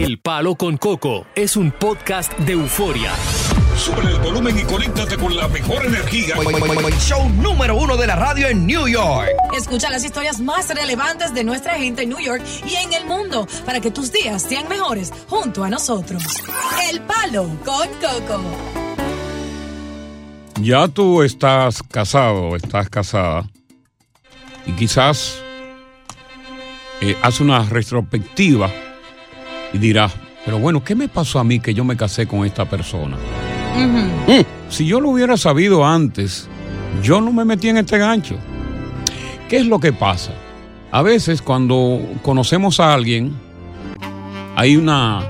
El Palo con Coco es un podcast de euforia. Sube el volumen y conéctate con la mejor energía. Show número uno de la radio en New York. Escucha las historias más relevantes de nuestra gente en New York y en el mundo para que tus días sean mejores junto a nosotros. El Palo con Coco. Ya tú estás casado, estás casada, y quizás eh, haz una retrospectiva y dirás, pero bueno, ¿qué me pasó a mí que yo me casé con esta persona? Mm, Si yo lo hubiera sabido antes, yo no me metí en este gancho. ¿Qué es lo que pasa? A veces cuando conocemos a alguien, hay una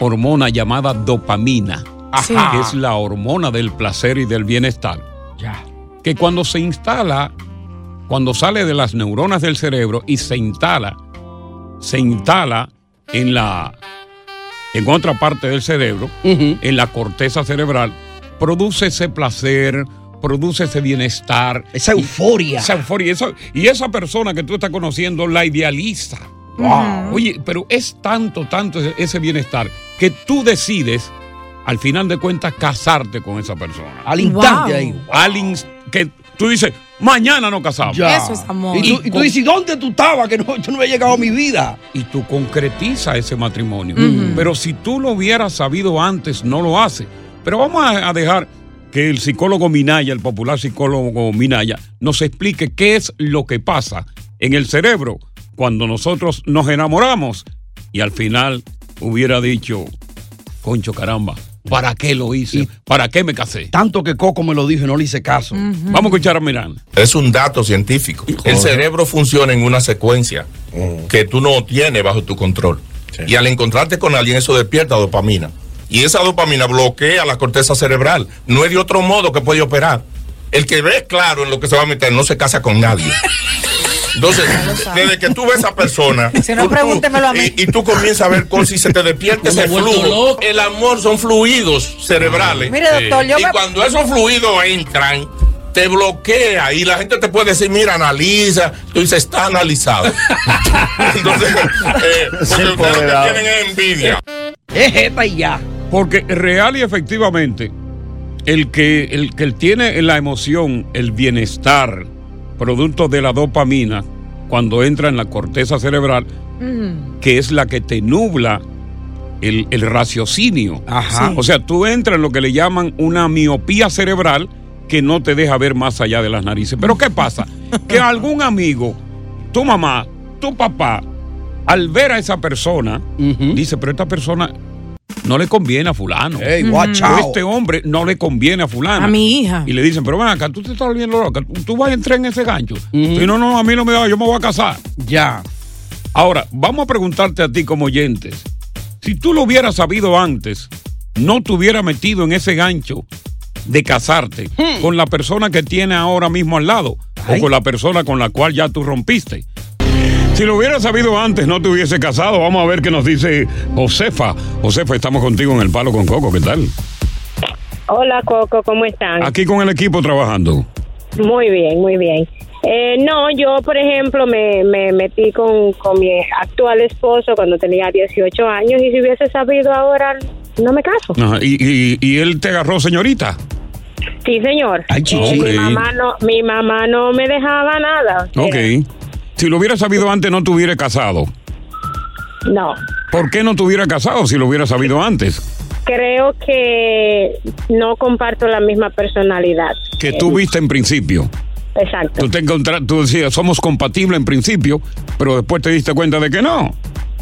hormona llamada dopamina, Sí. que es la hormona del placer y del bienestar, Ya. que cuando se instala, cuando sale de las neuronas del cerebro y se instala, se instala en la en otra parte del cerebro, en la corteza cerebral, produce ese placer, produce ese bienestar. Esa euforia. Esa euforia. Esa- y esa persona que tú estás conociendo la idealiza. Wow. Oye, pero es tanto, tanto ese, ese bienestar que tú decides, al final de cuentas, casarte con esa persona. Al instante ahí. Al ins- que tú dices, mañana nos casamos. Ya. Eso es amor. Y tú, y tú dices, ¿dónde tú estabas? Que no, yo no había llegado a mi vida. y tú concretizas ese matrimonio. Pero si tú lo hubieras sabido antes, no lo hace. Pero vamos a, a dejar que el psicólogo Minaya, el popular psicólogo Minaya, nos explique qué es lo que pasa en el cerebro cuando nosotros nos enamoramos y al final hubiera dicho, concho caramba, ¿para qué lo hice? ¿Para qué me casé? Tanto que Coco me lo dijo y no le hice caso. Vamos a escuchar a Miranda. Es un dato científico. El cerebro funciona en una secuencia que tú no tienes bajo tu control. Y al encontrarte con alguien, eso despierta dopamina. Y esa dopamina bloquea la corteza cerebral. No es de otro modo que puede operar. El que ve claro en lo que se va a meter no se casa con nadie. Entonces, desde que tú ves a esa persona Si no, tú- pregúntemelo a mí. Y, y tú comienzas a ver cosas y se te despierta ese flujo. El amor son fluidos cerebrales. Mire, doctor, yo y me- cuando esos fluidos entran, te bloquea y la gente te puede decir, mira, analiza. Tú dices, está analizado. Entonces, eh, porque ustedes lo que tienen es envidia. Es esta y ya. Porque real y efectivamente, el que, el que tiene la emoción, el bienestar, producto de la dopamina, cuando entra en la corteza cerebral, que es la que te nubla el, el raciocinio. Ajá. O sea, tú entras en lo que le llaman una miopía cerebral que no te deja ver más allá de las narices. Pero ¿qué pasa? Que algún amigo, tu mamá, tu papá, al ver a esa persona, dice, pero esta persona no le conviene a fulano. Ey, watch O out. Este hombre no le conviene a fulano. A mi hija. Y le dicen, pero ven acá, tú te estás volviendo loca, tú vas a entrar en ese gancho. Y no, no, a mí no me da, yo me voy a casar. Ya. Ahora, vamos a preguntarte a ti como oyentes. Si tú lo hubieras sabido antes, no te hubieras metido en ese gancho de casarte con la persona que tiene ahora mismo al lado Ay. o con la persona con la cual ya tú rompiste. Si lo hubieras sabido antes, no te hubiese casado. Vamos a ver qué nos dice Josefa. Josefa, estamos contigo en el Palo con Coco. ¿Qué tal? Hola Coco, ¿cómo están? Aquí con el equipo trabajando. Muy bien, muy bien. Eh, no, yo por ejemplo me, me metí con, con mi actual esposo cuando tenía 18 años y si hubiese sabido ahora no me caso. Ajá, Y, y- y él te agarró, señorita. Sí, señor. Ay. Eh, mi mamá no, mi mamá no me dejaba nada. o sea, Ok. Si lo hubiera sabido antes, no te hubiera casado. No. ¿Por qué no te hubiera casado si lo hubiera sabido antes? Creo que no comparto la misma personalidad. Que tú viste en principio. Exacto. Tú te encontra- tú decías, somos compatibles en principio, pero después te diste cuenta de que no.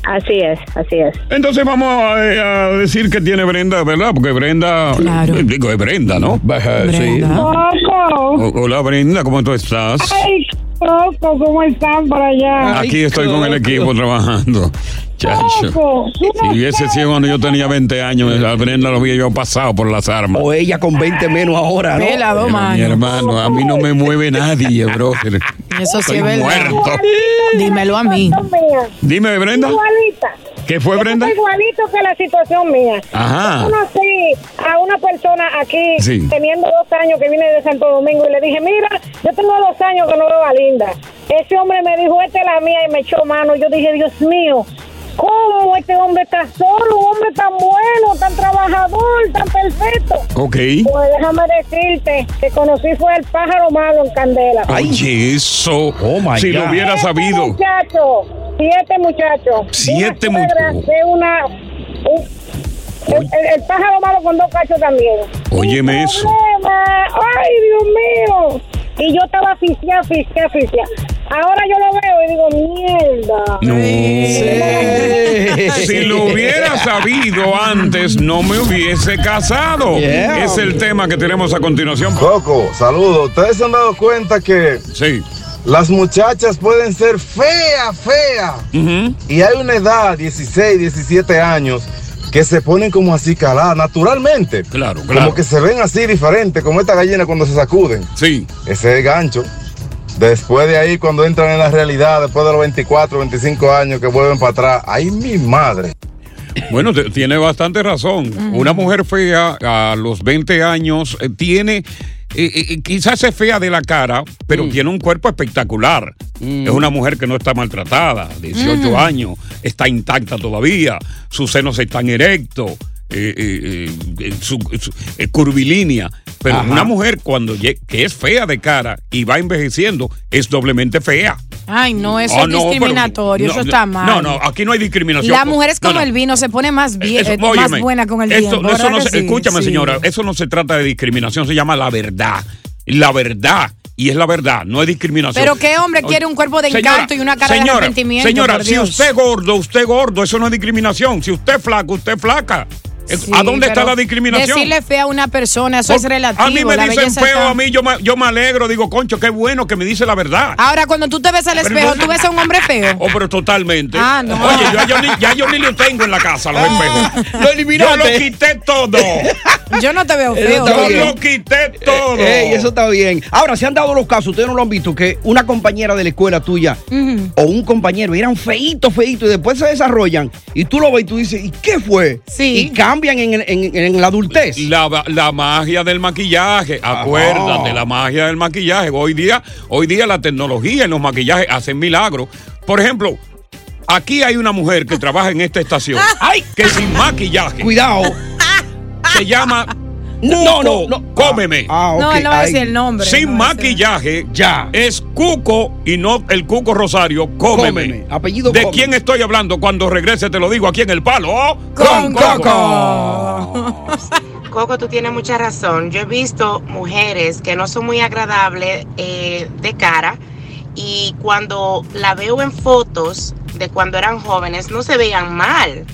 Así es, así es. Entonces vamos a, eh, a decir que tiene Brenda, ¿verdad? Porque Brenda, Claro. eh, digo, es Brenda, ¿no? Brenda. O- Hola Brenda, ¿cómo tú estás? Ay, Coco, ¿cómo están por allá? Aquí estoy con el equipo trabajando. Chacho. Si hubiese sido cuando yo tenía 20 años, a Brenda lo había yo pasado por las armas. O ella con 20 menos ahora, ¿no? Vela, dos mi hermano, a mí no me mueve nadie, brother. Eso sí Estoy es verdad. muerto. Dímelo a mí. Dime, Brenda. Igualita. ¿Qué fue, Brenda? Igualito que la situación mía. Ajá. Yo conocí a una persona aquí Sí. teniendo dos años que viene de Santo Domingo y le dije, mira, yo tengo dos años que no veo a Linda. Ese hombre me dijo, esta es la mía y me echó mano. Yo dije, Dios mío, ¿cómo este hombre está solo? Un hombre tan bueno, tan trabajador, tan perfecto. Ok. Pues déjame decirte que conocí fue el pájaro malo en Candela. Oye, eso. Oh, my si lo hubiera Siete sabido. muchachos, siete muchachos. Siete muchachos. De una. un- el, el- el pájaro malo con dos cachos también. Óyeme eso. Ay, Dios mío. Y yo estaba asfixiada, asfixiada, asfixiada. Ahora yo lo veo y digo, mierda. No. Eh. Si lo hubiera sabido antes, no me hubiese casado. Yeah. Es el tema que tenemos a continuación. Coco, saludos. ¿Ustedes se han dado cuenta que Sí. las muchachas pueden ser feas, feas? Y hay una edad, 16, 17 años, que se ponen como así caladas, naturalmente. Claro, claro. Como que se ven así diferentes, como esta gallina cuando se sacuden. Sí. Ese es el gancho. Después de ahí, cuando entran en la realidad, después de los 24, 25 años que vuelven para atrás, ¡ay, mi madre! Bueno, tiene bastante razón. Una mujer fea a los 20 años eh, tiene, eh, eh, quizás es fea de la cara, pero tiene un cuerpo espectacular. Es una mujer que no está maltratada, 18 años, está intacta todavía, sus senos están erectos. Eh, eh, eh, su, su- eh, curvilínea, pero Ajá. una mujer cuando que es fea de cara y va envejeciendo es doblemente fea. Ay, no, eso Ah, es no, pero- discriminatorio, no, eso está mal. No, no, aquí no hay discriminación. La mujer es como no. el vino, se pone más, bien, Eso, eh, más buena con el esto- tiempo. eso ¿verdad no que se- sí? escúchame, Sí. señora, eso no se trata de discriminación, se llama la verdad. La verdad. Y es la verdad, no es discriminación. Pero qué hombre quiere un cuerpo de Señora, encanto y una cara de arrepentimiento, Señora, si usted es gordo, usted es gordo, eso no es discriminación. Si usted es flaco, usted es flaca. Sí, ¿A dónde está la discriminación? Decirle fea a una persona, eso es relativo. A mí me la dicen feo, está- a mí yo me, yo me alegro, digo, concho, qué bueno que me dice la verdad. Ahora, cuando tú te ves al Pero espejo, no- ¿tú ves a un hombre feo? Oh, pero totalmente. Ah, no. Oye, yo, yo ni, ya yo ni lo tengo en la casa, los espejos. Lo Yo eliminaste. lo quité todo. Yo no te veo feo. Yo bien. lo quité todo. Ey, eso está bien. Ahora, se han dado los casos, ustedes no lo han visto, que una compañera de la escuela tuya o un compañero eran feitos, feitos, y después se desarrollan y tú lo ves y tú dices, ¿y qué fue? Sí. Y cambian en, en- en la adultez. La, la magia del maquillaje, acuérdate, la magia del maquillaje. Hoy día, hoy día la tecnología en los maquillajes hacen milagros. Por ejemplo, aquí hay una mujer que trabaja en esta estación, ¡Ay! que sin maquillaje Cuidado. se llama No, no, no. cómeme. Ah, No, ok, él no va a decir el nombre. Sin no maquillaje, Ya. es Cuco y no el Cuco Rosario, cómeme. Cómeme, apellido ¿De Cómeme. quién estoy hablando? Cuando regrese te lo digo aquí en el palo. ¡Oh! Con Coco. Coco, tú tienes mucha razón. Yo he visto mujeres que no son muy agradables eh, de cara y cuando la veo en fotos de cuando eran jóvenes no se veían mal.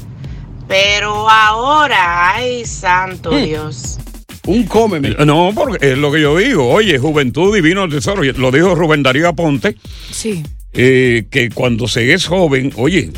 Pero ahora, ay, santo Dios. Un cómeme. No, porque es lo que yo digo. Oye, juventud divino tesoro. Lo dijo Rubén Darío Aponte. Sí. Eh, que cuando se es joven, oye,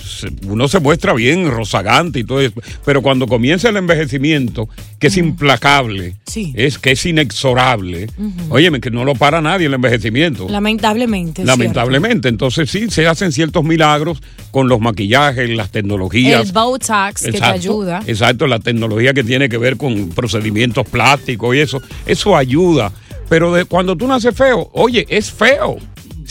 uno se muestra bien, rozagante y todo eso, pero cuando comienza el envejecimiento, que es implacable, Sí. es que es inexorable, óyeme, que no lo para nadie el envejecimiento. Lamentablemente. Lamentablemente, entonces sí, se hacen ciertos milagros con los maquillajes, las tecnologías. El Botox que te ayuda. Exacto, la tecnología que tiene que ver con procedimientos plásticos y eso, eso ayuda. Pero de, cuando tú naces feo, oye, es feo,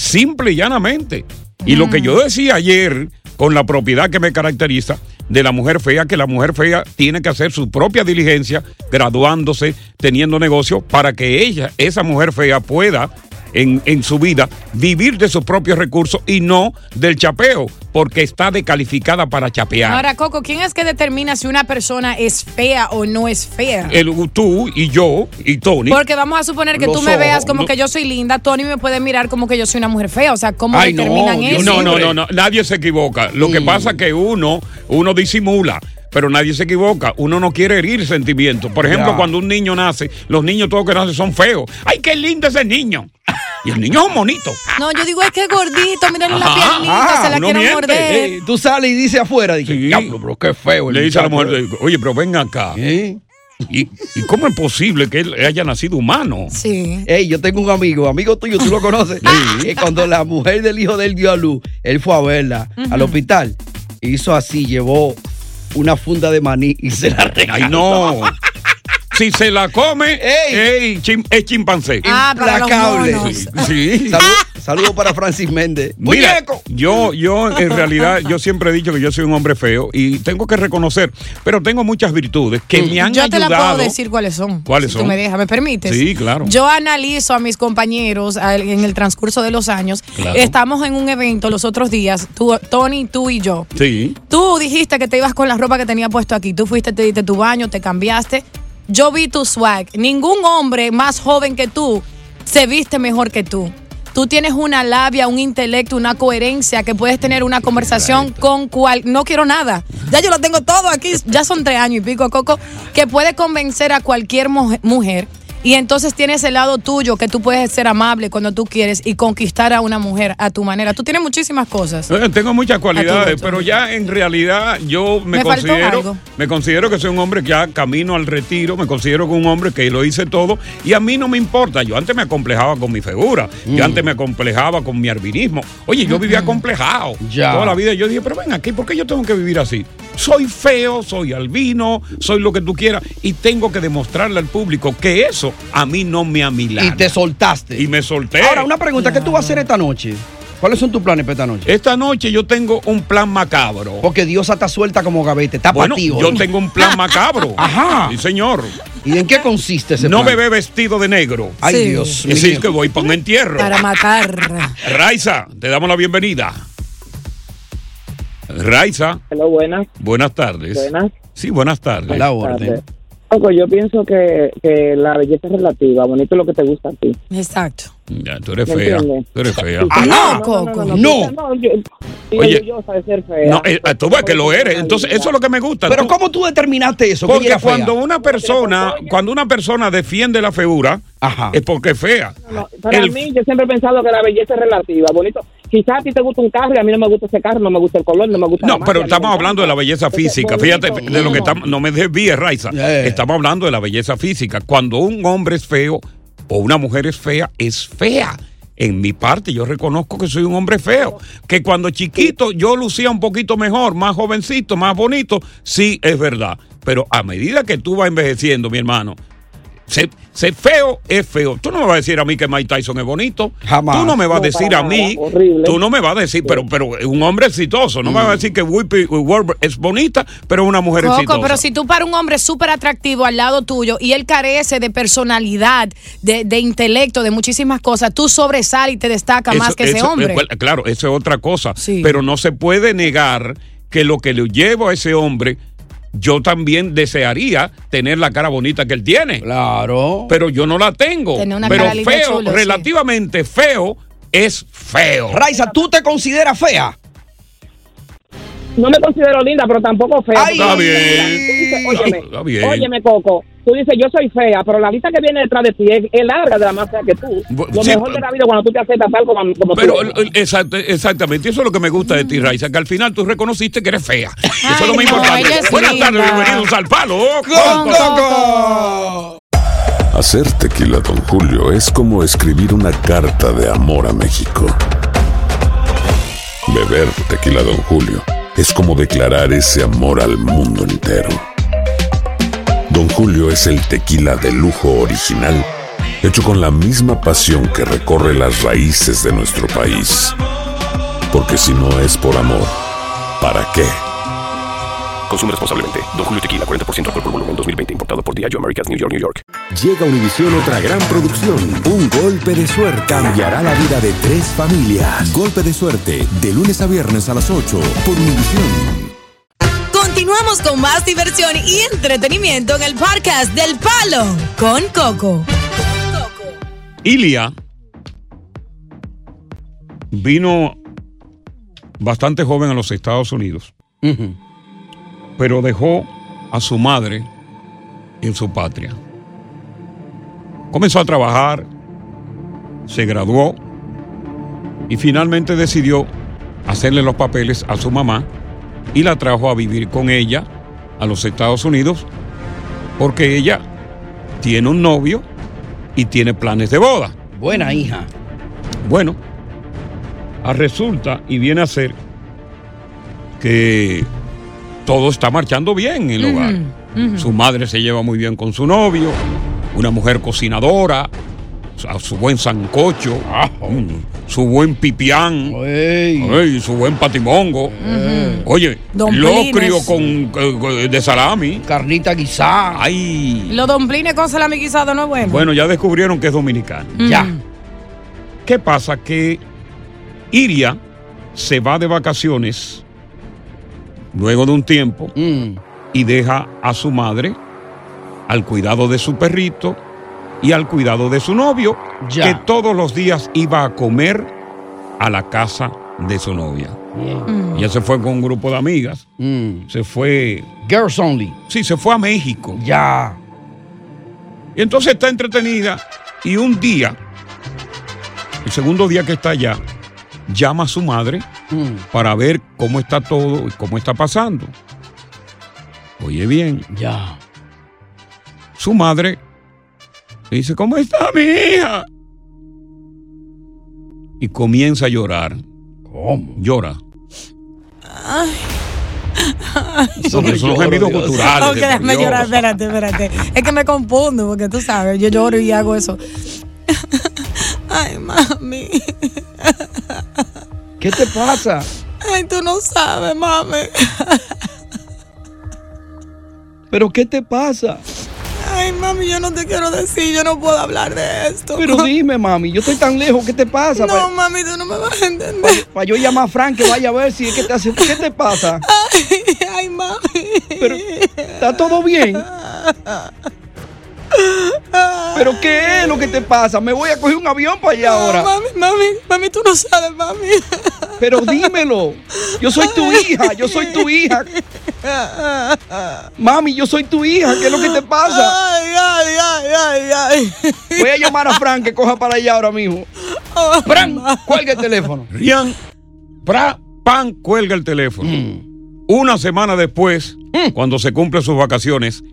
simple y llanamente. Y lo que yo decía ayer, con la propiedad que me caracteriza de la mujer fea, que la mujer fea tiene que hacer su propia diligencia, graduándose, teniendo negocio, para que ella, esa mujer fea, pueda en, en su vida vivir de sus propios recursos y no del chapeo, porque está descalificada para chapear. Ahora, Coco, ¿quién es que determina si una persona es fea o no es fea? El, tú y yo y Tony. Porque vamos a suponer que tú me ojos, veas como no. que yo soy linda, Tony me puede mirar como que yo soy una mujer fea. O sea, ¿cómo Ay, determinan eso? no, no, no, no, nadie se equivoca. Lo que pasa es que uno, uno disimula. Pero nadie se equivoca. Uno no quiere herir sentimientos. Por ejemplo, Ya. cuando un niño nace, los niños todos que nacen son feos. ¡Ay, qué lindo ese niño! Y el niño es un monito. No, yo digo, es que es gordito, miren la piernita, se la quieren miente. morder. Eh, tú sales y dices afuera, dije, diablo, pero qué feo. el Le dice a la muchacho". mujer, oye, pero ven acá. ¿Y, ¿Y cómo es posible que él haya nacido humano? Sí. Ey, yo tengo un amigo, amigo tuyo, tú lo conoces. que cuando la mujer del hijo de él dio a luz, él fue a verla al hospital. Hizo así, llevó una funda de maní y se la regaló. Ay, no. Si se la come, ey, chim- es chimpancé. Ah, para los Implacable. monos. Sí. sí. Salud- Saludos para Francis Méndez. Mira, yo, yo en realidad, yo siempre he dicho que yo soy un hombre feo y tengo que reconocer, pero tengo muchas virtudes que me han Yo te la ayudado. puedo decir cuáles son. ¿Cuáles si son? Tú me dejas, ¿me permites? Sí, claro. Yo analizo a mis compañeros en el transcurso de los años. Claro. Estamos en un evento los otros días, tú, Tony, tú y yo. Sí. Tú dijiste que te ibas con la ropa que tenía puesto aquí. Tú fuiste, te diste tu baño, te cambiaste. Yo vi tu swag. Ningún hombre más joven que tú se viste mejor que tú. Tú tienes una labia, un intelecto, una coherencia que puedes tener una conversación con cual. No quiero nada. Ya yo lo tengo todo aquí. Ya son tres años y pico, Coco. Que puede convencer a cualquier mujer. Y entonces tienes el lado tuyo que tú puedes ser amable cuando tú quieres y conquistar a una mujer a tu manera. Tú tienes muchísimas cosas. Eh, Tengo muchas cualidades, pero ya en realidad yo me, Me considero, algo. me considero que soy un hombre que ya camino al retiro, me considero que un hombre que lo hice todo y a mí no me importa. Yo antes me acomplejaba con mi figura, Mm. yo antes me acomplejaba con mi albinismo. Oye, yo vivía acomplejado Ya. toda la vida. Yo dije, pero ven aquí, ¿por qué yo tengo que vivir así? Soy feo, soy albino, soy lo que tú quieras y tengo que demostrarle al público que eso a mí no me amilana. Y te soltaste. Y me solté. Ahora, una pregunta, ¿qué tú vas a hacer esta noche? ¿Cuáles son tus planes para esta noche? Esta noche yo tengo un plan macabro. Porque Dios está suelta como gavete, está Bueno, ti. yo tengo un plan macabro. Ajá. Sí, señor. ¿Y en qué consiste ese No plan? me ve vestido de negro. Ay, Sí. Dios Es decir, que voy para un entierro. Para matar. Raiza, te damos la bienvenida. Raiza, Hola, buenas. buenas tardes. Buenas. Sí, buenas tardes. A la orden. Coco, yo pienso que, que la belleza es relativa. Bonito es lo que te gusta a ti. Exacto. Ya, tú eres ¿Me fea. entiendes? Tú eres fea. Ajá. No, Coco. No. No, yo, yo, Oye. yo, de ser fea. No, eh, tú ves que lo eres. Entonces, eso es lo que me gusta. Pero Tú- ¿cómo tú determinaste eso? que Porque fea? cuando una persona, cuando una persona defiende la figura, Ajá. es porque es fea. No, para El- mí, yo siempre he pensado que la belleza es relativa. Bonito. Quizás a ti te gusta un carro y a mí no me gusta ese carro, no me gusta el color, no me gusta No, pero estamos hablando de la belleza Entonces, física. bonito, Fíjate de lo que no. estamos, no me desvíes, Raiza. Estamos hablando de la belleza física. Cuando un hombre es feo o una mujer es fea, es fea. En mi parte, yo reconozco que soy un hombre feo. Que cuando chiquito yo lucía un poquito mejor, más jovencito, más bonito, sí es verdad. Pero a medida que tú vas envejeciendo, mi hermano, ser, ser feo es feo. Tú no me vas a decir a mí que Mike Tyson es bonito. Jamás. Tú no me vas a decir a mí. horrible. Tú no me vas a decir, pero, pero un hombre exitoso. No me vas a decir que Whoopi Goldberg es bonita, pero es una mujer Coco, exitosa. pero si tú para un hombre súper atractivo al lado tuyo y él carece de personalidad, de, de intelecto, de muchísimas cosas, tú sobresales y te destacas más Eso- que ese hombre. eh, claro, eso es otra cosa. Sí. Pero no se puede negar que lo que le llevo a ese hombre, yo también desearía tener la cara bonita que él tiene. Claro. Pero yo no la tengo. Una pero cara linda y feo, chulo, sí. relativamente feo, es feo. Raiza, ¿tú te consideras fea? No me considero linda, pero tampoco fea. Ay. Está bien. dices, óyeme, Está bien. óyeme, Coco. Tú dices, yo soy fea, pero la lista que viene detrás de ti es, es larga de la más fea que tú. Lo sí, mejor de la vida cuando tú te aceptas tal como, como Pero tú el- exact- exactamente, eso es lo que me gusta de ti, Raiza, que al final tú reconociste que eres fea. Eso es lo Ay, más no, importante. Buenas tardes, bienvenidos al Palo. Con Coco. Hacer tequila, Don Julio, es como escribir una carta de amor a México. Beber tequila, Don Julio, es como declarar ese amor al mundo entero. Don Julio es el tequila de lujo original, hecho con la misma pasión que recorre las raíces de nuestro país. Porque si no es por amor, ¿para qué? Consume responsablemente. Don Julio Tequila, 40% alcohol por volumen, 2020. Importado por Diageo Americas, New York, New York. Llega a Univisión otra gran producción. Un golpe de suerte cambiará la vida de tres familias. Golpe de suerte, de lunes a viernes a las 8 por Univisión. Continuamos con más diversión y entretenimiento en el podcast del Palo con Coco. Ilia vino bastante joven a los Estados Unidos, pero dejó a su madre en su patria. Comenzó a trabajar, se graduó y finalmente decidió hacerle los papeles a su mamá y la trajo a vivir con ella a los Estados Unidos porque ella tiene un novio y tiene planes de boda. Buena hija. Bueno, a resulta y viene a ser que todo está marchando bien en el hogar. Su madre se lleva muy bien con su novio, una mujer cocinadora, a su buen sancocho, mm, su buen pipián, ey, su buen patimongo. Oye, Domplines. locrio con, eh, de salami. Carnita guisada. Ay. Los domplines con salami guisado no es bueno. Bueno, ya descubrieron que es dominicano. Mm. Ya. ¿Qué pasa? Que Iria se va de vacaciones luego de un tiempo y deja a su madre al cuidado de su perrito y al cuidado de su novio, Ya. que todos los días iba a comer a la casa de su novia. Ella se fue con un grupo de amigas. Se fue. Girls only. Sí, se fue a México. Ya. Y entonces está entretenida y un día, el segundo día que está allá, llama a su madre para ver cómo está todo y cómo está pasando. Oye bien. Ya. Su madre dice, ¿cómo está mi hija? Y comienza a llorar. ¿Cómo? Llora. Ay. Porque son gemidos culturales. Ok, déjame llorar, espérate, espérate. Es que me confundo, porque tú sabes, yo lloro y hago eso. Ay, mami. ¿Qué te pasa? Ay, tú no sabes, mami. ¿Pero qué te pasa? Ay, mami, yo no te quiero decir, yo no puedo hablar de esto. Pero dime, mami, yo estoy tan lejos, ¿qué te pasa? No, mami, tú no me vas a entender. Para yo llamar a Frank que vaya a ver si es que te hace. ¿Qué te pasa? Ay, ay, mami. Pero, ¿está todo bien? ¿Pero qué es lo que te pasa? Me voy a coger un avión para allá ahora. Mami, mami, mami, tú no sabes, mami. Pero dímelo. Yo soy tu hija, yo soy tu hija. Mami, yo soy tu hija, ¿qué es lo que te pasa? Ay, ay, ay, ay, ay. Voy a llamar a Frank que coja para allá ahora mismo. Frank, cuelga el teléfono. Rian, pra, pan, cuelga el teléfono. Mm. Una semana después, cuando se cumplen sus vacaciones,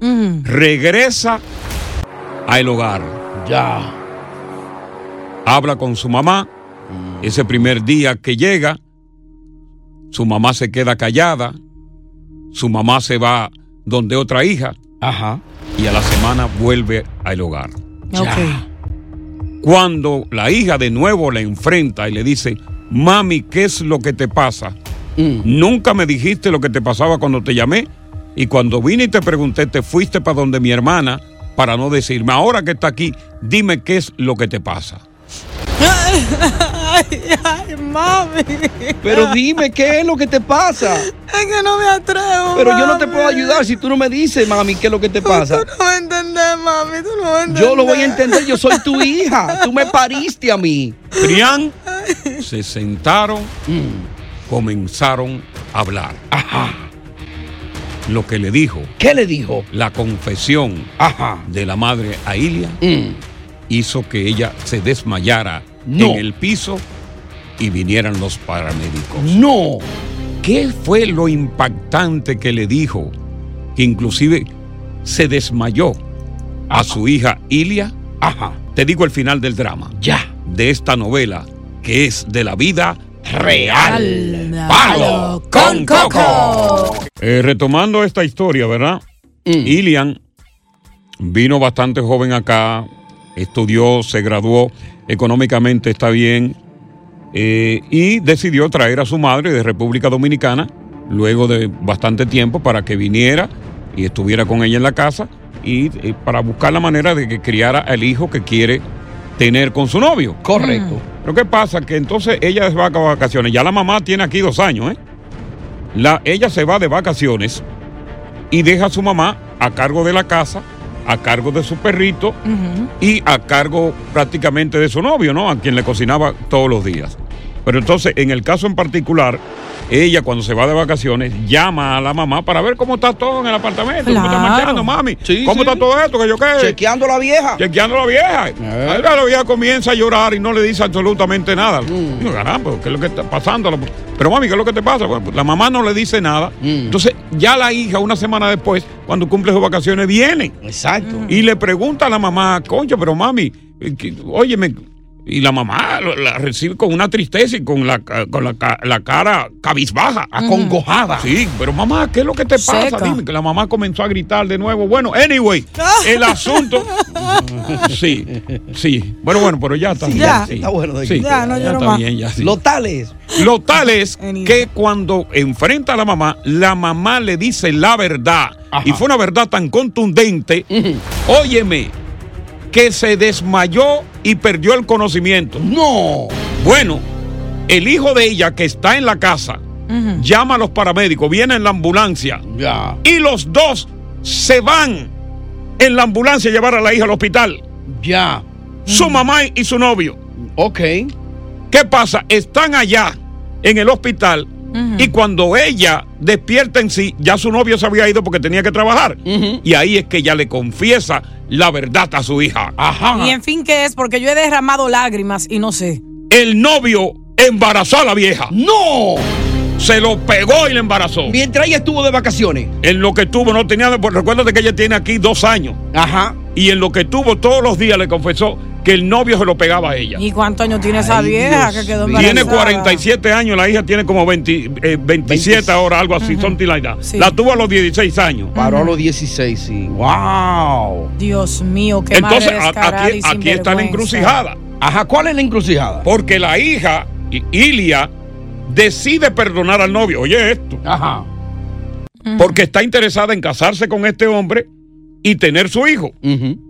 regresa al hogar. Ya. Habla con su mamá. Ese primer día que llega, su mamá se queda callada. Su mamá se va donde otra hija. Ajá. Y a la semana vuelve al hogar. Cuando la hija de nuevo la enfrenta y le dice, mami, ¿qué es lo que te pasa? Nunca me dijiste lo que te pasaba cuando te llamé y cuando vine y te pregunté, te fuiste para donde mi hermana para no decirme, ahora que está aquí, dime qué es lo que te pasa. Ay, ay, mami. Pero dime, ¿qué es lo que te pasa? Es que no me atrevo. Pero yo no te puedo ayudar si tú no me dices, mami, qué es lo que te pasa. Tú no vas a entender, mami. Tú no vas a entender. Yo lo voy a entender, yo soy tu hija. Tú me pariste a mí. Brian se sentaron, comenzaron a hablar. Lo que le dijo, ¿Qué le dijo? la confesión de la madre a Ilia, hizo que ella se desmayara No. en el piso y vinieran los paramédicos. No. ¿Qué fue lo impactante que le dijo? Que inclusive se desmayó a su hija Ilia. Ajá. Te digo el final del drama. Ya. De esta novela que es de la vida real. Palo con Coco. Eh, retomando esta historia, ¿verdad? Ilian vino bastante joven acá, estudió, se graduó, económicamente está bien, eh, y decidió traer a su madre de República Dominicana luego de bastante tiempo para que viniera y estuviera con ella en la casa y, y para buscar la manera de que criara al hijo que quiere tener con su novio. Correcto. Pero ¿qué pasa? Que entonces ella se va a vacaciones. Ya la mamá tiene aquí dos años, ¿eh? La, ella se va de vacaciones y deja a su mamá a cargo de la casa, a cargo de su perrito y a cargo prácticamente de su novio, ¿no? A quien le cocinaba todos los días. Pero entonces, en el caso en particular, ella cuando se va de vacaciones llama a la mamá para ver cómo está todo en el apartamento, cómo está Claro. marchando, mami, Sí, cómo sí. está todo esto, que yo qué. Chequeando la vieja. Chequeando a la vieja. Ahí La vieja comienza a llorar y no le dice absolutamente nada. Mm. Digo, caramba, ¿qué es lo que está pasando? Pero mami, ¿qué es lo que te pasa? Bueno, pues, la mamá no le dice nada. Mm. Entonces, ya la hija, una semana después, cuando cumple sus vacaciones, viene. Exacto. Y le pregunta a la mamá, concho, pero mami, eh, óyeme. Y la mamá la recibe con una tristeza y con la, con la, la cara cabizbaja. Acongojada. Sí, pero mamá, ¿qué es lo que te pasa? Dime, que la mamá comenzó a gritar de nuevo. Bueno, anyway, el asunto. Sí, sí. Bueno, bueno, pero ya está. Sí, ya. sí. Está bueno de Sí. Ya, no lloro está más. bien, ya, sí. Lo tal es. Lo tal es que cuando enfrenta a la mamá, la mamá le dice la verdad. Y fue una verdad tan contundente. Óyeme, que se desmayó y perdió el conocimiento. No. Bueno, el hijo de ella que está en la casa llama a los paramédicos, viene en la ambulancia. Ya. Y los dos se van en la ambulancia a llevar a la hija al hospital. Ya. Su mamá y su novio. Ok. ¿Qué pasa? Están allá en el hospital y cuando ella despierta en sí, ya su novio se había ido porque tenía que trabajar. Y ahí es que ella le confiesa la verdad a su hija. Ajá. Y en fin, ¿qué es? Porque yo he derramado lágrimas y no sé. El novio embarazó a la vieja. ¡No! Se lo pegó y la embarazó. Mientras ella estuvo de vacaciones. En lo que tuvo, no tenía. pues, Recuérdate que ella tiene aquí dos años. Ajá. Y en lo que tuvo, todos los días le confesó que el novio se lo pegaba a ella. ¿Y cuántos años tiene esa Ay, vieja Dios que quedó mío. Tiene embarazada? 47 años, la hija tiene como 20, eh, 27 ahora, algo así, something like that. Sí. La tuvo a los 16 años. Paró a los 16, sí. ¡Wow! Dios mío, qué Entonces, madre aquí, aquí está la encrucijada. Ajá, ¿cuál es la encrucijada? Porque la hija, Ilia, decide perdonar al novio. Oye esto. Ajá. Porque está interesada en casarse con este hombre y tener su hijo.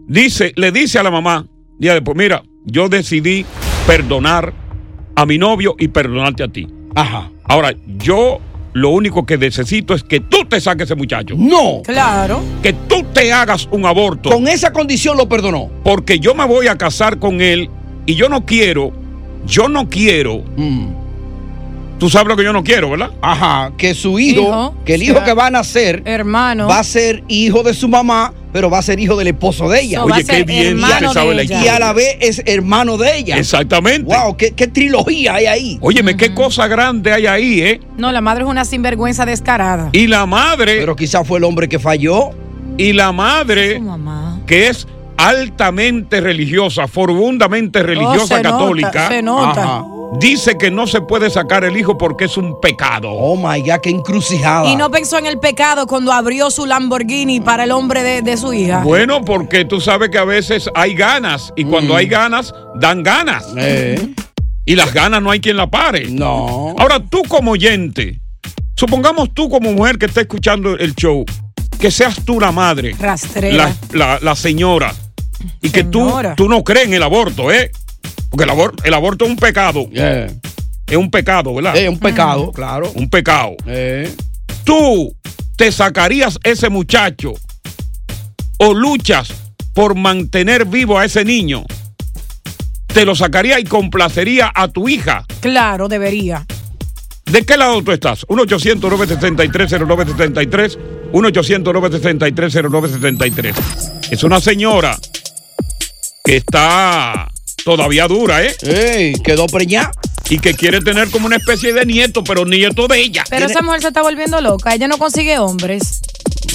Dice, le dice a la mamá, día después, mira, yo decidí perdonar a mi novio y perdonarte a ti. Ajá. Ahora, yo lo único que necesito es que tú te saques ese muchacho. No. Claro. Que tú te hagas un aborto. Con esa condición lo perdonó. Porque yo me voy a casar con él y yo no quiero, yo no quiero. Tú sabes lo que yo no quiero, ¿verdad? Ajá, que su hijo, Hijo, que el hijo sea, que va a nacer Hermano. va a ser hijo de su mamá, pero va a ser hijo del esposo de ella. So, Oye, qué bien se sabe la ella. Y a la vez es hermano de ella. Exactamente. Wow, qué, qué trilogía hay ahí. Óyeme, qué cosa grande hay ahí, ¿eh? No, la madre es una sinvergüenza descarada. Y la madre. Pero quizás fue el hombre que falló. Y la madre, que es altamente religiosa, profundamente religiosa Oh, se católica, nota, se nota. Ajá. Dice que no se puede sacar el hijo porque es un pecado. Oh my God, qué encrucijada. Y no pensó en el pecado cuando abrió su Lamborghini para el hombre de, de su hija. Bueno, porque tú sabes que a veces hay ganas y cuando hay ganas, dan ganas. Y las ganas no hay quien la pare. No. Ahora tú como oyente, supongamos tú como mujer que está escuchando el show, que seas tú la madre, Rastrera. la, la- la señora, y que tú, tú no crees en el aborto, ¿eh? Porque el, abor- el aborto es un pecado. Es un pecado, ¿verdad? Es un pecado, claro. Un pecado. Tú te sacarías ese muchacho o luchas por mantener vivo a ese niño. Te lo sacaría y complacería a tu hija. Claro, debería. ¿De qué lado tú estás? 1-800-973-0973. 1-800-973-0973. Es una señora que está todavía dura, ¿eh? Ey, quedó preñada. Y que quiere tener como una especie de nieto, pero nieto de ella. Pero esa mujer se está volviendo loca. Ella no consigue hombres.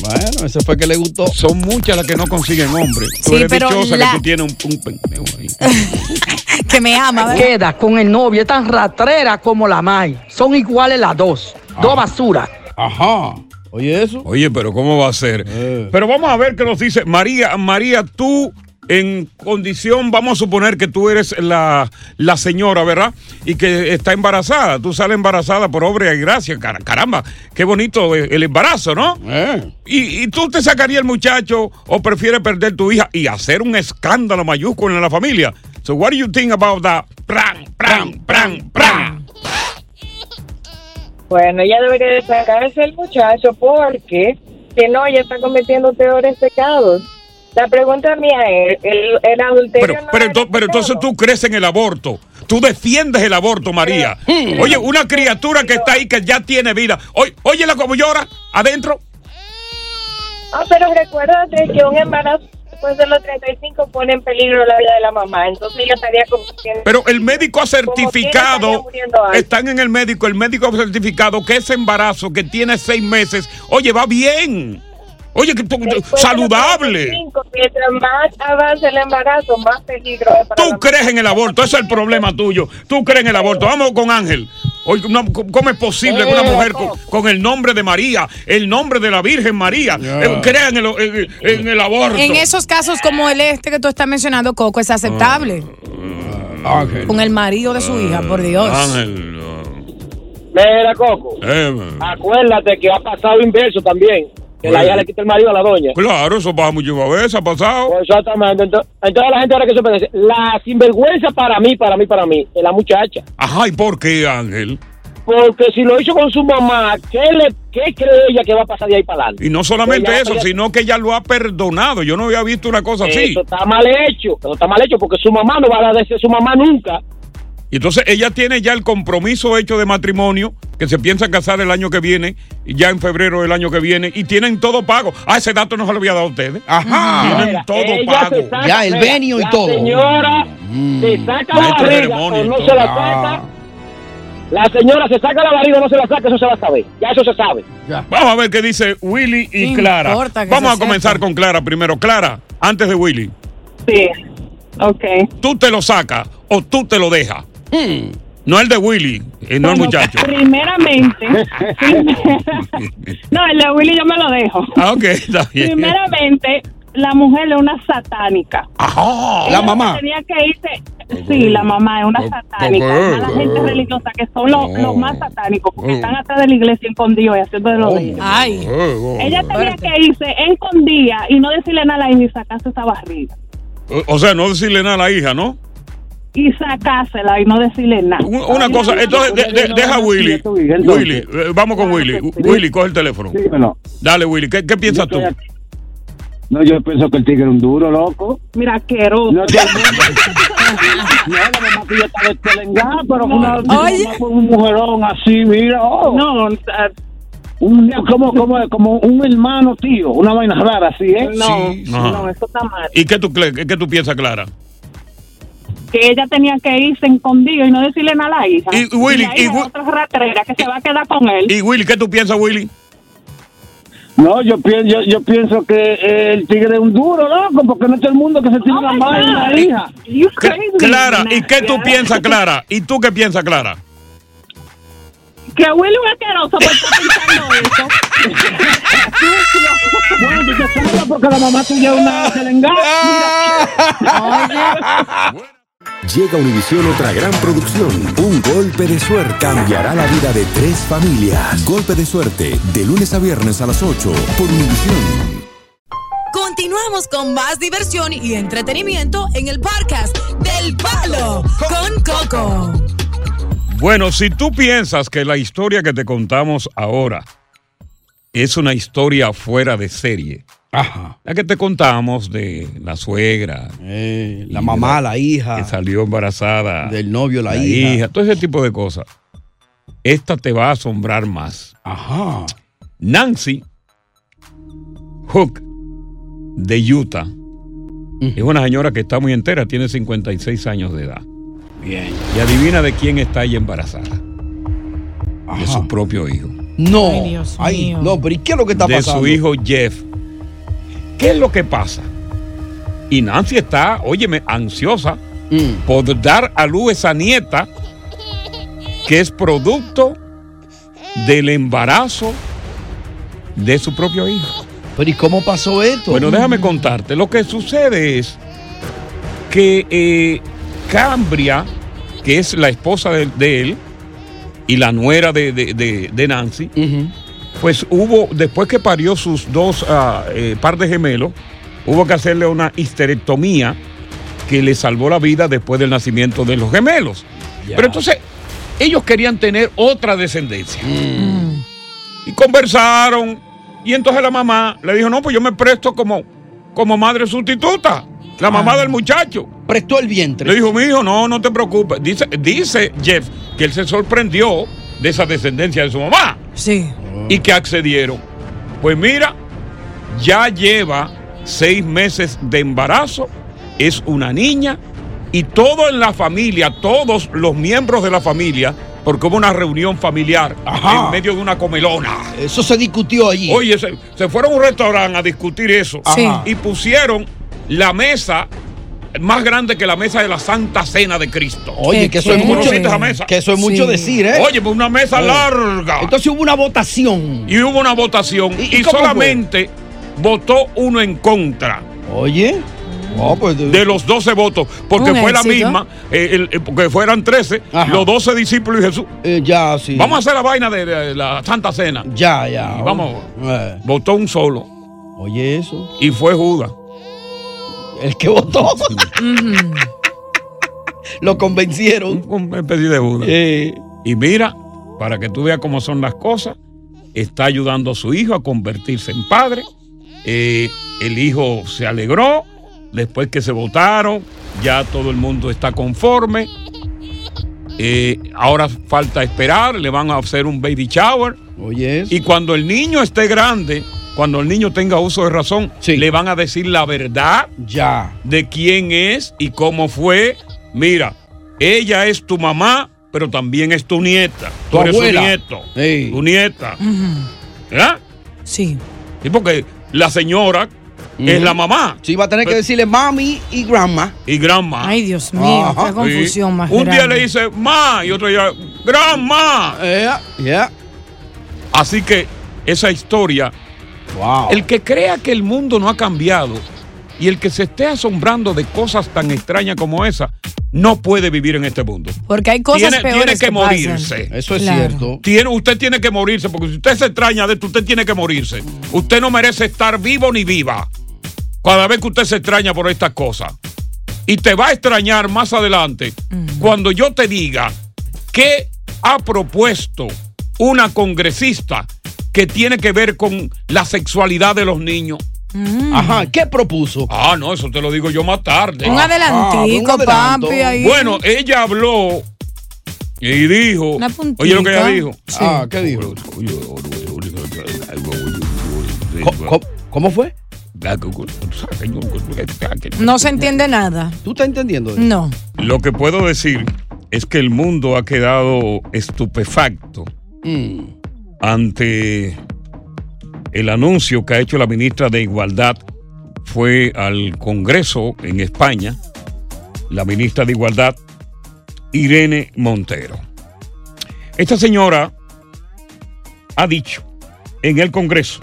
Bueno, ese fue que le gustó. Son muchas las que no consiguen hombres. Tú Sí, eres pero dichosa la- que tú tienes un, un pendejo ahí. Que me ama, ¿verdad? Queda con el novio, es tan ratrera como la May. Son iguales las dos. Dos basuras. Ajá. Oye, eso. Oye, pero ¿cómo va a ser? Pero vamos a ver qué nos dice María. María, tú en condición, vamos a suponer que tú eres la, la señora, ¿verdad? Y que está embarazada. Tú sales embarazada por obra y gracia. Car- Caramba, qué bonito el embarazo, ¿no? Y, y tú te sacarías el muchacho o prefieres perder tu hija y hacer un escándalo mayúsculo en la familia. So what do you think about that? Pran, pran, pran, pran. Bueno, ella debería de sacarse el muchacho porque, que no, ella está cometiendo peores pecados. La pregunta mía es, ¿el, el adulterio Pero, no pero, ento- pero entonces tú crees en el aborto. Tú defiendes el aborto, María. Oye, una criatura que está ahí que ya tiene vida. Oye, óyela como llora adentro. Ah, pero recuérdate que un embarazo después de los 35 pone en peligro la vida de la mamá. Entonces ella estaría cometiendo... Pero el médico ha Como certificado, están en el médico, el médico ha certificado que ese embarazo que tiene seis meses, oye, va bien. Oye, que saludable. 35, Mientras más avance el embarazo, más peligro es para Tú crees en el aborto, ese es el problema tuyo. Tú crees en el aborto. Vamos con Ángel. Oye, no, ¿Cómo es posible que una mujer con, con el nombre de María, el nombre de la Virgen María, eh, crea en el, en- en el aborto? En esos casos como el este que tú estás mencionando, Coco, es aceptable. Con el marido de su hija, por Dios. Ángel. Mira, Coco, eh, acuérdate que ha pasado inverso también. Que la hija le quita el marido a la doña. Claro, eso pasa muchísimas veces, ha pasado. Pues exactamente. Entonces, entonces la gente ahora que se decir, la sinvergüenza para mí, para mí, para mí, es la muchacha. Ajá, ¿y por qué, Ángel? Porque si lo hizo con su mamá, ¿qué, le, qué cree ella que va a pasar de ahí para adelante? Y no solamente Ella- eso, ella- sino que ella lo ha perdonado. Yo no había visto una cosa así. Eso está mal hecho. Eso está mal hecho porque su mamá no va a dar de ser su mamá nunca. Y entonces ella tiene ya el compromiso hecho de matrimonio, que se piensa casar el año que viene, y ya en febrero del año que viene, y tienen todo pago. Ah, ese dato no se lo había dado a ustedes. Ajá. Tienen Mira, todo pago. se saca- mira, la señora se saca la barriga o y no todo. se la Ah. saca. La señora se saca la barriga o no se la saca, eso se va a saber. Ya eso se sabe. Vamos a ver qué dice Willy y ¿Qué Clara. Vamos a comenzar sepa? con Clara primero. Clara, antes de Willy. Sí. Ok. ¿Tú te lo sacas o tú te lo dejas? No el de Willy, eh, no el Bueno, muchacho. Primeramente. no, el de Willy yo me lo dejo. Ah, ok, está bien. Primeramente, la mujer es una satánica. Ajá. Ella La mamá. Tenía que irse. Sí, la mamá es una satánica. Más la gente religiosa que son los, No. los más satánicos, porque están atrás de la iglesia escondidos y haciendo de lo de ellos. Ay. Ella tenía que irse escondida y no decirle nada a la hija y sacarse esa barriga. O, o sea, no decirle nada a la hija, ¿no? Y sacársela y no decirle nada. Un- Una cosa, entonces de- de- deja a Willy. Willy, eh, vamos con Willy. Willy, coge el teléfono. Dímelo. Dale, Willy, ¿qué, qué piensas tú? No, yo pienso que el tigre es un duro, loco. Mira, asqueroso. No, todo el mundo- no, la mamá tuya está despelengada, pero una, Oye. una- un mujerón así, mira. oh. No, Un, como, como, como un hermano tío, una vaina rara así, ¿eh? No, Ajá. no, eso está mal. ¿Y qué tú, qué tú piensas, Clara? Que ella tenía que irse escondido y no decirle nada a la hija. Y, Willy, la y hija otra ratrera que se va a quedar con él. ¿Y Willy, qué tú piensas, Willy? No, yo pienso, yo, yo pienso que el tigre es un duro, loco, porque no es todo el mundo que se tiene una madre y una hija. Cl- Clara, ¿y qué tú piensas, Clara? ¿Y tú qué piensas, Clara? Que Willy es un asqueroso por estar pensando eso. Bueno, porque la mamá tuya es una selengada. Llega a Univisión otra gran producción. Un golpe de suerte cambiará la vida de tres familias. Golpe de suerte, de lunes a viernes a las 8 por Univisión. Continuamos con más diversión y entretenimiento en el podcast del Palo con Coco. Bueno, si tú piensas que la historia que te contamos ahora es una historia fuera de serie, la que te contamos de la suegra, Eh, la mamá, de la hija. que salió embarazada, Del novio, la hija. todo ese tipo de cosas. Esta te va a asombrar más. Ajá. Nancy Hook de Utah es una señora que está muy entera, tiene 56 años de edad. Bien. Y adivina de quién está ella embarazada. De su propio hijo. No. Ay, Dios Ay, mío. no, pero ¿y qué es lo que está de pasando? su hijo Jeff. ¿Qué es lo que pasa? Y Nancy está, óyeme, ansiosa Mm. por dar a luz esa nieta que es producto del embarazo de su propio hijo. Pero ¿y cómo pasó esto? Bueno, déjame contarte. Lo que sucede es que eh, Cambria, que es la esposa de, de él y la nuera de, de- de- de Nancy, pues hubo, después que parió sus dos ah, eh, par de gemelos, hubo que hacerle una histerectomía que le salvó la vida después del nacimiento de los gemelos. Pero entonces, ellos querían tener otra descendencia. Y conversaron. Y entonces la mamá le dijo, no, pues yo me presto como, como madre sustituta. La mamá del muchacho. Prestó el vientre. Le dijo, mi hijo, no, no te preocupes. Dice, dice Jeff que él se sorprendió de esa descendencia de su mamá. Sí. Y que accedieron. Pues mira, ya lleva seis meses de embarazo, es una niña y todo en la familia, todos los miembros de la familia, porque hubo una reunión familiar en medio de una comelona. Eso se discutió allí. Oye, se, se fueron a un restaurante a discutir eso Sí. y pusieron la mesa más grande que la mesa de la Santa Cena de Cristo. Oye, que eso es ¿Tú mucho, esa mesa? que eso es mucho Sí. decir, ¿eh? Oye, pues una mesa Eh. larga. Entonces hubo una votación. Y hubo una votación y, y cómo fue? solamente votó uno en contra. Oye. de los 12 votos, porque fue la misma, eh, el- eh, porque fueran 13, los 12 discípulos y Jesús. ya, sí. Vamos a hacer la vaina de, de la Santa Cena. Ya, ya. Y vamos, Eh. votó un solo. Oye, eso. Y fue Judas. El que votó. Lo convencieron. Una especie de Judas. Y mira, para que tú veas cómo son las cosas, está ayudando a su hijo a convertirse en padre. Eh, el hijo se alegró. Después que se votaron, ya todo el mundo está conforme. Eh, ahora falta esperar, le van a hacer un baby shower. Oye. Y cuando el niño esté grande, cuando el niño tenga uso de razón, le van a decir la verdad ya. de quién es y cómo fue. Mira, ella es tu mamá, pero también es tu nieta. Tu Tú eres abuela. su nieto. Tu nieta. ¿Verdad? Sí. Sí, porque la señora es la mamá. Sí, va a tener que decirle mami y grandma. Y grandma. Ay, Dios mío, Ajá. qué confusión más Un día le dice ma y otro día grandma. Así que esa historia, el que crea que el mundo no ha cambiado y el que se esté asombrando de cosas tan extrañas como esa, no puede vivir en este mundo. Porque hay cosas tiene, peores tiene que, morirse. Eso es Claro. cierto. Tiene, usted tiene que morirse, porque si usted se extraña de esto, usted tiene que morirse. Usted no merece estar vivo ni viva. Cada vez que usted se extraña por estas cosas. Y te va a extrañar más adelante cuando yo te diga que ha propuesto una congresista que tiene que ver con la sexualidad de los niños. Ajá, ¿qué propuso? Ah, no, eso te lo digo yo más tarde. Un adelantico, Ah, un adelanto. papi, ahí. Bueno, ella habló y dijo. Una puntita. Oye lo que ella dijo. Sí. Ah, ¿qué dijo? ¿Cómo, cómo fue? No se entiende nada. ¿Tú estás entendiendo? No. Lo que puedo decir es que el mundo ha quedado estupefacto Mm. Ante el anuncio que ha hecho la ministra de Igualdad. Fue al Congreso en España, la ministra de Igualdad, Irene Montero. Esta señora ha dicho en el Congreso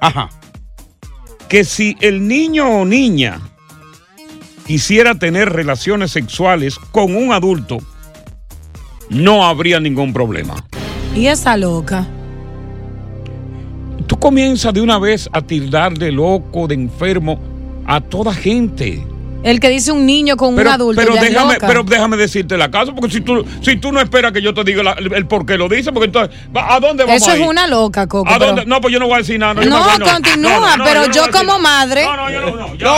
Ajá. que si el niño o niña quisiera tener relaciones sexuales con un adulto, no habría ningún problema. Y esa loca. Tú comienzas de una vez a tildar de loco, de enfermo a toda gente. El que dice un niño con Pero, un adulto. pero es déjame, loca. pero déjame decirte la casa, porque si tú, si tú no esperas que yo te diga la- el por qué lo dice, porque entonces, ¿a dónde vamos Eso a es ir? una loca, Coco. ¿A pero- dónde? No, pues yo no voy a decir nada. No, continúa, No, pero yo como madre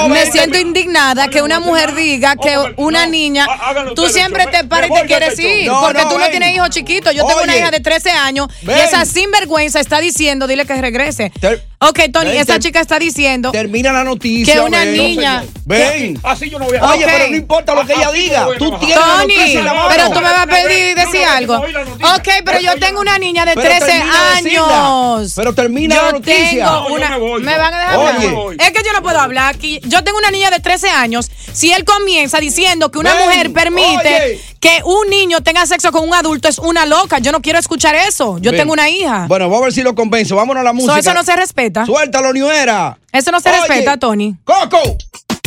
me siento indignada que una mujer diga que una niña, tú siempre te paras y te quieres ir, porque tú no tienes hijos chiquitos. Yo tengo una hija de 13 años y esa sinvergüenza está diciendo, dile que regrese. Ok, Tony, ven, esa chica está diciendo Termina la noticia. que una ven. niña... Ven. Así yo no voy a Oye, pero no importa lo que ella diga. Tú tienes la Tony, noticia en la mano. pero tú me vas a pedir decir algo. Ok, pero yo tengo una niña de Pero 13 termina de decirla. años. Pero termina yo la noticia. Tengo No, yo una, me voy, van a dejar Oye. hablar? Es que yo no puedo hablar aquí. Yo tengo una niña de 13 años. Si él comienza diciendo que una Ven, mujer permite oye. que un niño tenga sexo con un adulto, es una loca. Yo no quiero escuchar eso. Yo Ven. tengo una hija. Bueno, vamos a ver si lo convenzo. Vámonos a la So, música. eso no se respeta. Suéltalo, Niuera. Eso no se Oye. respeta, Tony. ¡Coco!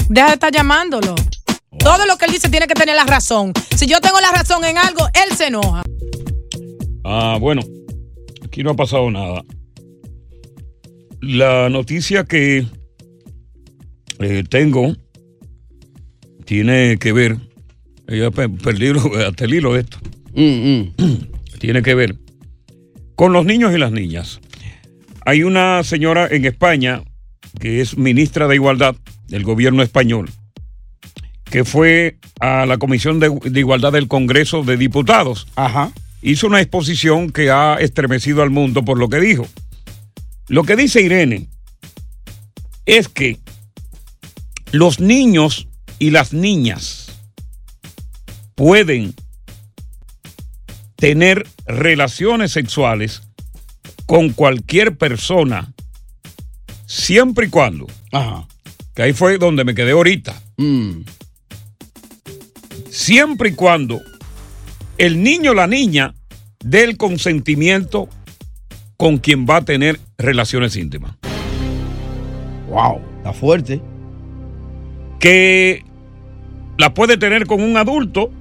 Deja de estar llamándolo. Todo lo que él dice tiene que tener la razón. Si yo tengo la razón en algo, él se enoja. Ah, bueno, aquí no ha pasado nada. La noticia que eh, tengo tiene que ver. Ya pe- perdí hasta el hilo de esto. Tiene que ver con los niños y las niñas. Hay una señora en España que es ministra de Igualdad del gobierno español, que fue a la Comisión de, de Igualdad del Congreso de Diputados. Hizo una exposición que ha estremecido al mundo por lo que dijo. Lo que dice Irene es que los niños y las niñas pueden tener relaciones sexuales con cualquier persona siempre y cuando. Que ahí fue donde me quedé ahorita. Siempre y cuando el niño o la niña dé el consentimiento con quien va a tener relaciones íntimas. Wow, está fuerte. Que la puede tener con un adulto,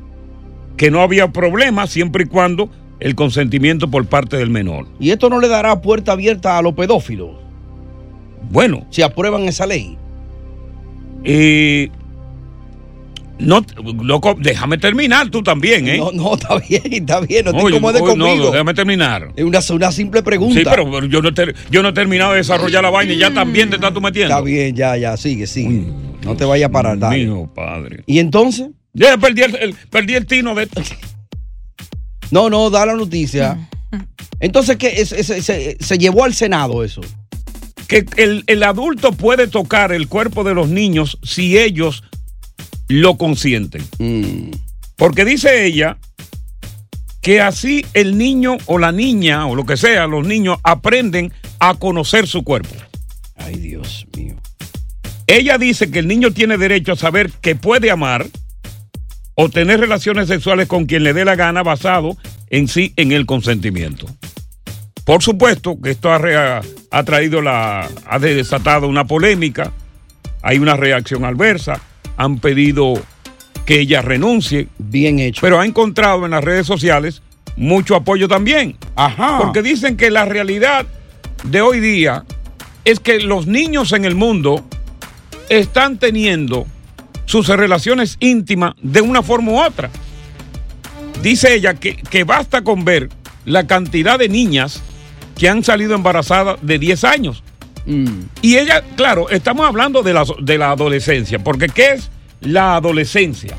que no había problema siempre y cuando el consentimiento por parte del menor. ¿Y esto no le dará puerta abierta a los pedófilos? Bueno. Si aprueban esa ley. Eh, no, loco, déjame terminar tú también, ¿eh? No, no, está bien, está bien. No te Oye, incomodes no, conmigo. déjame terminar. Es una, una simple pregunta. Sí, pero yo no, te- yo no he terminado de desarrollar la vaina y ya también te estás tú metiendo. Está bien, ya, ya, sigue, sigue. No te vayas a parar, dale. Mío, padre. ¿Y entonces? Ya perdí el, el- perdí el tino de. No, no, da la noticia. Entonces, ¿qué? Es- es- se, se llevó al Senado eso. Que el, el adulto puede tocar el cuerpo de los niños si ellos lo consienten. Mm. Porque dice ella que así el niño o la niña o lo que sea, los niños aprenden a conocer su cuerpo. Ay, Dios mío. Ella dice que el niño tiene derecho a saber que puede amar o tener relaciones sexuales con quien le dé la gana basado en sí en el consentimiento. Por supuesto que esto ha, traído la, ha desatado una polémica, hay una reacción adversa, han pedido que ella renuncie. Bien hecho. Pero ha encontrado en las redes sociales mucho apoyo también. Ajá. Porque dicen que la realidad de hoy día es que los niños en el mundo están teniendo sus relaciones íntimas de una forma u otra. Dice ella que, que basta con ver la cantidad de niñas que han salido embarazadas de 10 años. Y ella, claro, estamos hablando de la, de la adolescencia, porque ¿qué es la adolescencia?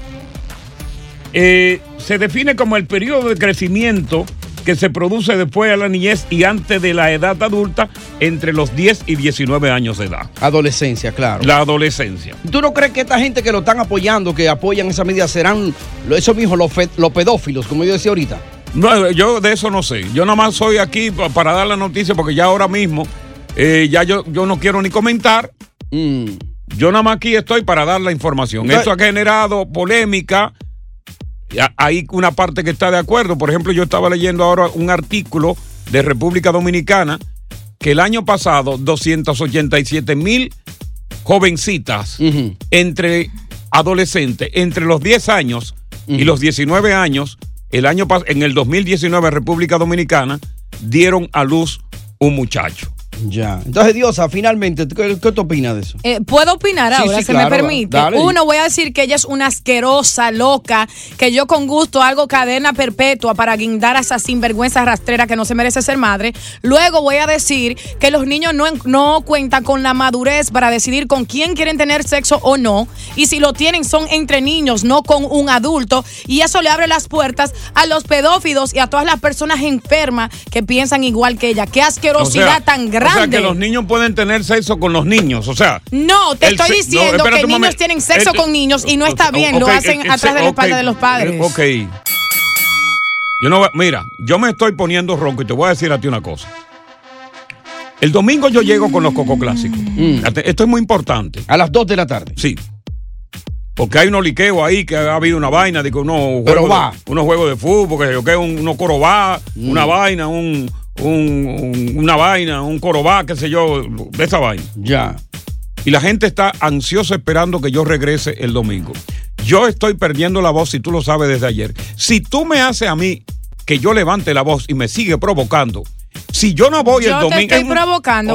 Eh, se define como el periodo de crecimiento que se produce después de la niñez y antes de la edad adulta, entre los 10 y 19 años de edad. Adolescencia, claro. La adolescencia. ¿Tú no crees que esta gente que lo están apoyando, que apoyan esa medida, serán esos mismos, los, los pedófilos, como yo decía ahorita? No, yo de eso no sé. Yo nada más soy aquí pa- para dar la noticia porque ya ahora mismo eh, ya yo, yo no quiero ni comentar. Yo nada más aquí estoy para dar la información. Entonces- Esto ha generado polémica. Hay una parte que está de acuerdo. Por ejemplo, yo estaba leyendo ahora un artículo de República Dominicana que el año pasado 287 mil jovencitas entre adolescentes, entre los 10 años y los 19 años, el año en el 2019 República Dominicana dieron a luz un muchacho. Ya. Entonces, Diosa, finalmente, ¿qué, qué tú opinas de eso? Eh, ¿Puedo opinar Sí, ahora, sí, claro, me permite? dale. Uno, voy a decir que ella es una asquerosa, loca, que yo con gusto hago cadena perpetua para guindar a esa sinvergüenza rastrera que no se merece ser madre. Luego voy a decir que los niños no, no cuentan con la madurez para decidir con quién quieren tener sexo o no. Y si lo tienen son entre niños, no con un adulto. Y eso le abre las puertas a los pedófilos y a todas las personas enfermas que piensan igual que ella. Qué asquerosidad O sea, tan O sea, que los niños pueden tener sexo con los niños. O sea, No, te estoy no, diciendo espérate que niños momento. tienen sexo El- con niños y no está bien, lo hacen el- atrás de la espalda de los padres. eh, Ok. Yo no, voy- mira, yo me estoy poniendo ronco y te voy a decir a ti una cosa. El domingo yo llego con los Coco Clásicos. Ate- Esto es muy importante. A las 2 de la tarde. Sí. Porque hay unos liqueos ahí que ha habido una vaina de que unos Pero juegos, va. de, unos juegos de fútbol, que yo que un, unos corobá, una vaina, un, un- un- una vaina, un corobá, qué sé yo, de esa vaina. Ya. Y la gente está ansiosa esperando que yo regrese el domingo. yo estoy perdiendo la voz, si tú lo sabes desde ayer. Si tú me haces a mí que yo levante la voz y me sigue provocando, si yo no voy el Yo te domingo. estoy es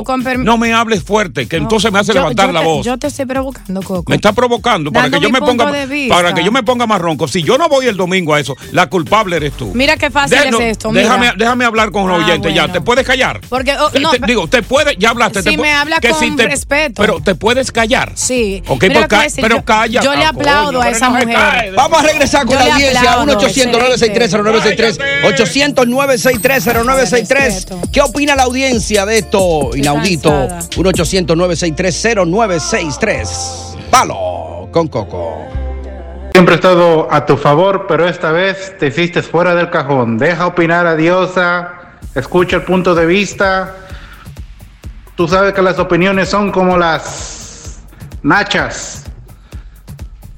con permiso. no me hables fuerte, que entonces me hace Yo- levantar yo la te- voz. Yo te estoy provocando, Coco. Me está provocando para Dando que yo me ponga para que yo me ponga más ronco. Si yo no voy el domingo a eso, la culpable eres tú. Mira qué fácil De- no, es esto. mira. Déjame, déjame hablar con los Ah, oyentes ya. ¿Te puedes callar? Porque, oh, no, te- digo, te puedes, ya hablaste. Si te me habla que con si te- respeto. Pero te puedes callar. Sí. Ok, Mira lo que voy a ca- decir, pero yo- calla. Yo le Ah, aplaudo a esa mujer. Vamos a regresar con la audiencia. aplaudo, 1-800-963-0963. 800-963-0963. ¿Qué opina la audiencia de esto inaudito? 1-800-963-0963. Palo con Coco. Siempre he estado a tu favor, pero esta vez te hiciste fuera del cajón. Deja opinar a Diosa, escucha el punto de vista. Tú sabes que las opiniones son como las nachas.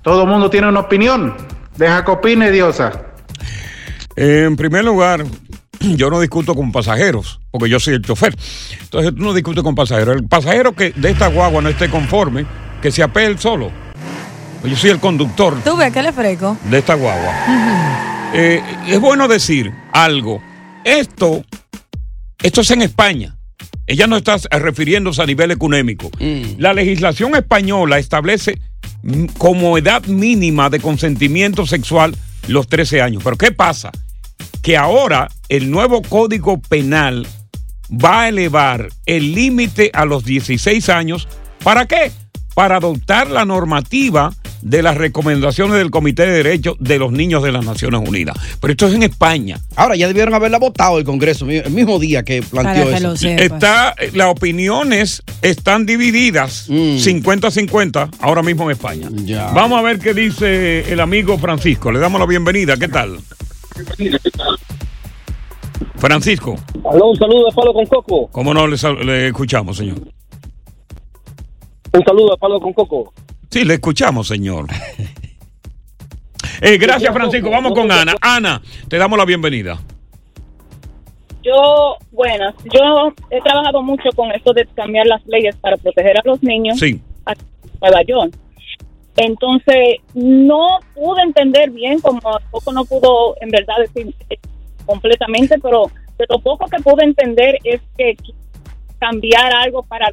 Todo el mundo tiene una opinión. Deja que opine Diosa. En primer lugar, yo no discuto con pasajeros, porque yo soy el chofer. Entonces tú no discutes con pasajeros. El pasajero que de esta guagua no esté conforme, que se apee él solo. Yo soy el conductor ¿Tú ves que le freco? de esta guagua. Eh, es bueno decir algo. Esto, esto es en España. Ella no está refiriéndose a nivel económico. La legislación española establece mm, como edad mínima de consentimiento sexual los 13 años. Pero ¿qué pasa? Que ahora el nuevo código penal va a elevar el límite a los 16 años. ¿Para qué? Para adoptar la normativa de las recomendaciones del Comité de Derechos de los Niños de las Naciones Unidas. Pero esto es en España. Ahora ya debieron haberla votado el Congreso el mismo día que planteó eso. Está, las opiniones están divididas 50-50 ahora mismo en España. Vamos a ver qué dice el amigo Francisco. Le damos la bienvenida. ¿Qué tal? Francisco, Aló, un saludo de Palo con Coco. ¿cómo no le, le escuchamos, señor? Un saludo de Palo con Coco. Sí, le escuchamos, señor. Eh, gracias, Francisco. Vamos con Ana. Ana, te damos la bienvenida. Yo, bueno, yo he trabajado mucho con esto de cambiar las leyes para proteger a los niños Sí. a Nueva York. Entonces, no pude entender bien, como poco no pudo en verdad decir eh, completamente, pero de lo poco que pude entender es que cambiar algo para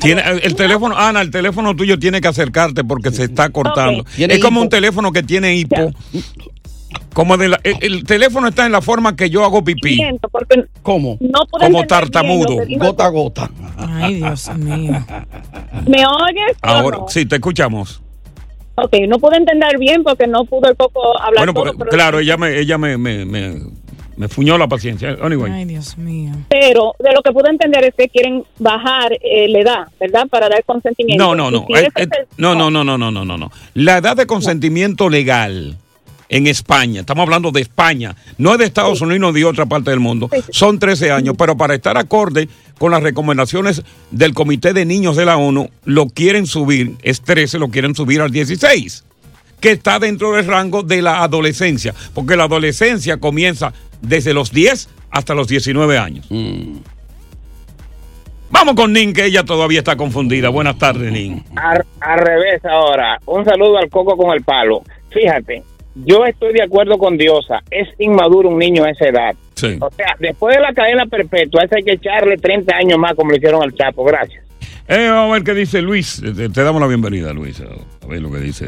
Tiene, el teléfono, Ana, el teléfono tuyo tiene que acercarte porque se está cortando. Es como hipo. un teléfono que tiene hipo. Como de la- el, el teléfono está en la forma que yo hago pipí. Siento, porque ¿Cómo? no Como tartamudo. Gota a gota. Ay, Dios mío. ¿Me oyes? Ahora, no? sí, te escuchamos. Ok, no pude entender bien porque no pudo el poco hablar Bueno, todo, pues, pero- claro, ella me, ella me, me, me, me fuñó la paciencia. Anyway. Ay, Dios mío. Pero de lo que pude entender es que quieren bajar eh, la edad, ¿verdad? Para dar consentimiento. No, no, Y no. si Eh, eh, No, no, no, no, no, no, no, no. La edad de consentimiento legal en España, estamos hablando de España, no es de Estados Unidos ni de otra parte del mundo, son 13 años, pero para estar acorde con las recomendaciones del Comité de Niños de la ONU, lo quieren subir, es 13, lo quieren subir al 16, que está dentro del rango de la adolescencia, porque la adolescencia comienza desde los 10 hasta los 19 años. Vamos con Nin, que ella todavía está confundida. Buenas tardes, Nin. Al, al revés ahora. Un saludo al coco con el palo. Fíjate, yo estoy de acuerdo con Diosa. Es inmaduro un niño a esa edad. Sí. O sea, después de la cadena perpetua, a ese hay que echarle 30 años más como le hicieron al Chapo. Gracias. Eh, vamos a ver qué dice Luis. Te, te damos la bienvenida, Luis. A ver lo que dice.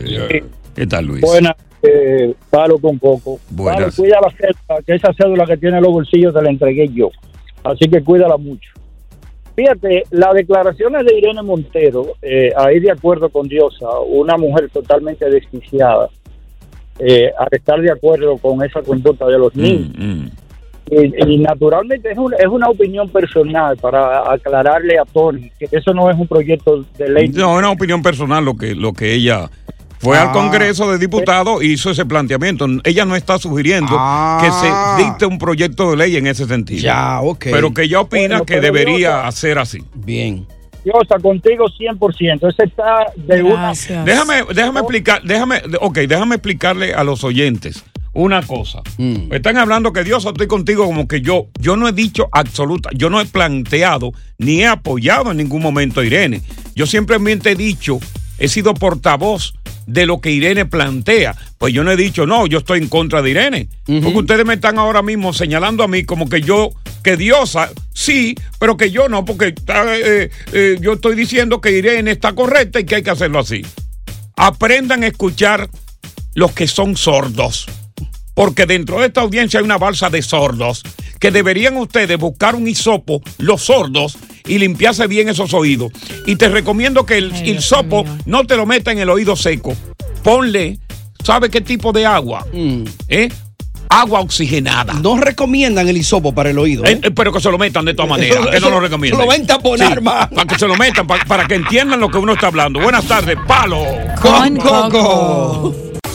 ¿Qué tal, Luis? Buenas, eh, palo con coco. Buenas. Palo, cuida la cédula, que esa cédula que tiene en los bolsillos te la entregué yo. Así que cuídala mucho. Fíjate, las declaraciones de Irene Montero, eh, ahí de acuerdo con Diosa, una mujer totalmente desquiciada, eh, al estar de acuerdo con esa conducta de los niños. Mm, Y, y naturalmente es, un- es una opinión personal para aclararle a Tony que eso no es un proyecto de ley. No, es una opinión personal lo que, lo que ella fue al Ah. Congreso de Diputados e hizo ese planteamiento. Ella no está sugiriendo Ah. que se dicte un proyecto de ley en ese sentido. Ya, ok. Pero que ella opina Bueno, que debería hacer así. Bien. Diosa, contigo 100%. Ese está de una... Déjame, déjame explicar, déjame, ok, déjame explicarle a los oyentes una cosa. Mm. Están hablando que Dios estoy contigo como que yo, yo no he dicho absoluta, yo no he planteado ni he apoyado en ningún momento a Irene. Yo simplemente he dicho, he sido portavoz de lo que Irene plantea. Pues yo no he dicho, no, yo estoy en contra de Irene. Porque ustedes me están ahora mismo señalando a mí como que yo, que Diosa, sí, pero que yo no, porque eh, eh, yo estoy diciendo que Irene está correcta y que hay que hacerlo así. Aprendan a escuchar los que son sordos. Porque dentro de esta audiencia hay una balsa de sordos que deberían ustedes buscar un hisopo, los sordos, y limpiarse bien esos oídos. Y te recomiendo que el hisopo no te lo meta en el oído seco. Ponle, ¿sabe qué tipo de agua? ¿Eh? Agua oxigenada. No recomiendan el hisopo para el oído. Eh, eh, pero que se lo metan de todas maneras, que no lo recomiendan. Se lo ven taponar más. Para que se lo metan, pa- para, que entiendan lo que uno está hablando. Buenas tardes, palo. Con Coco.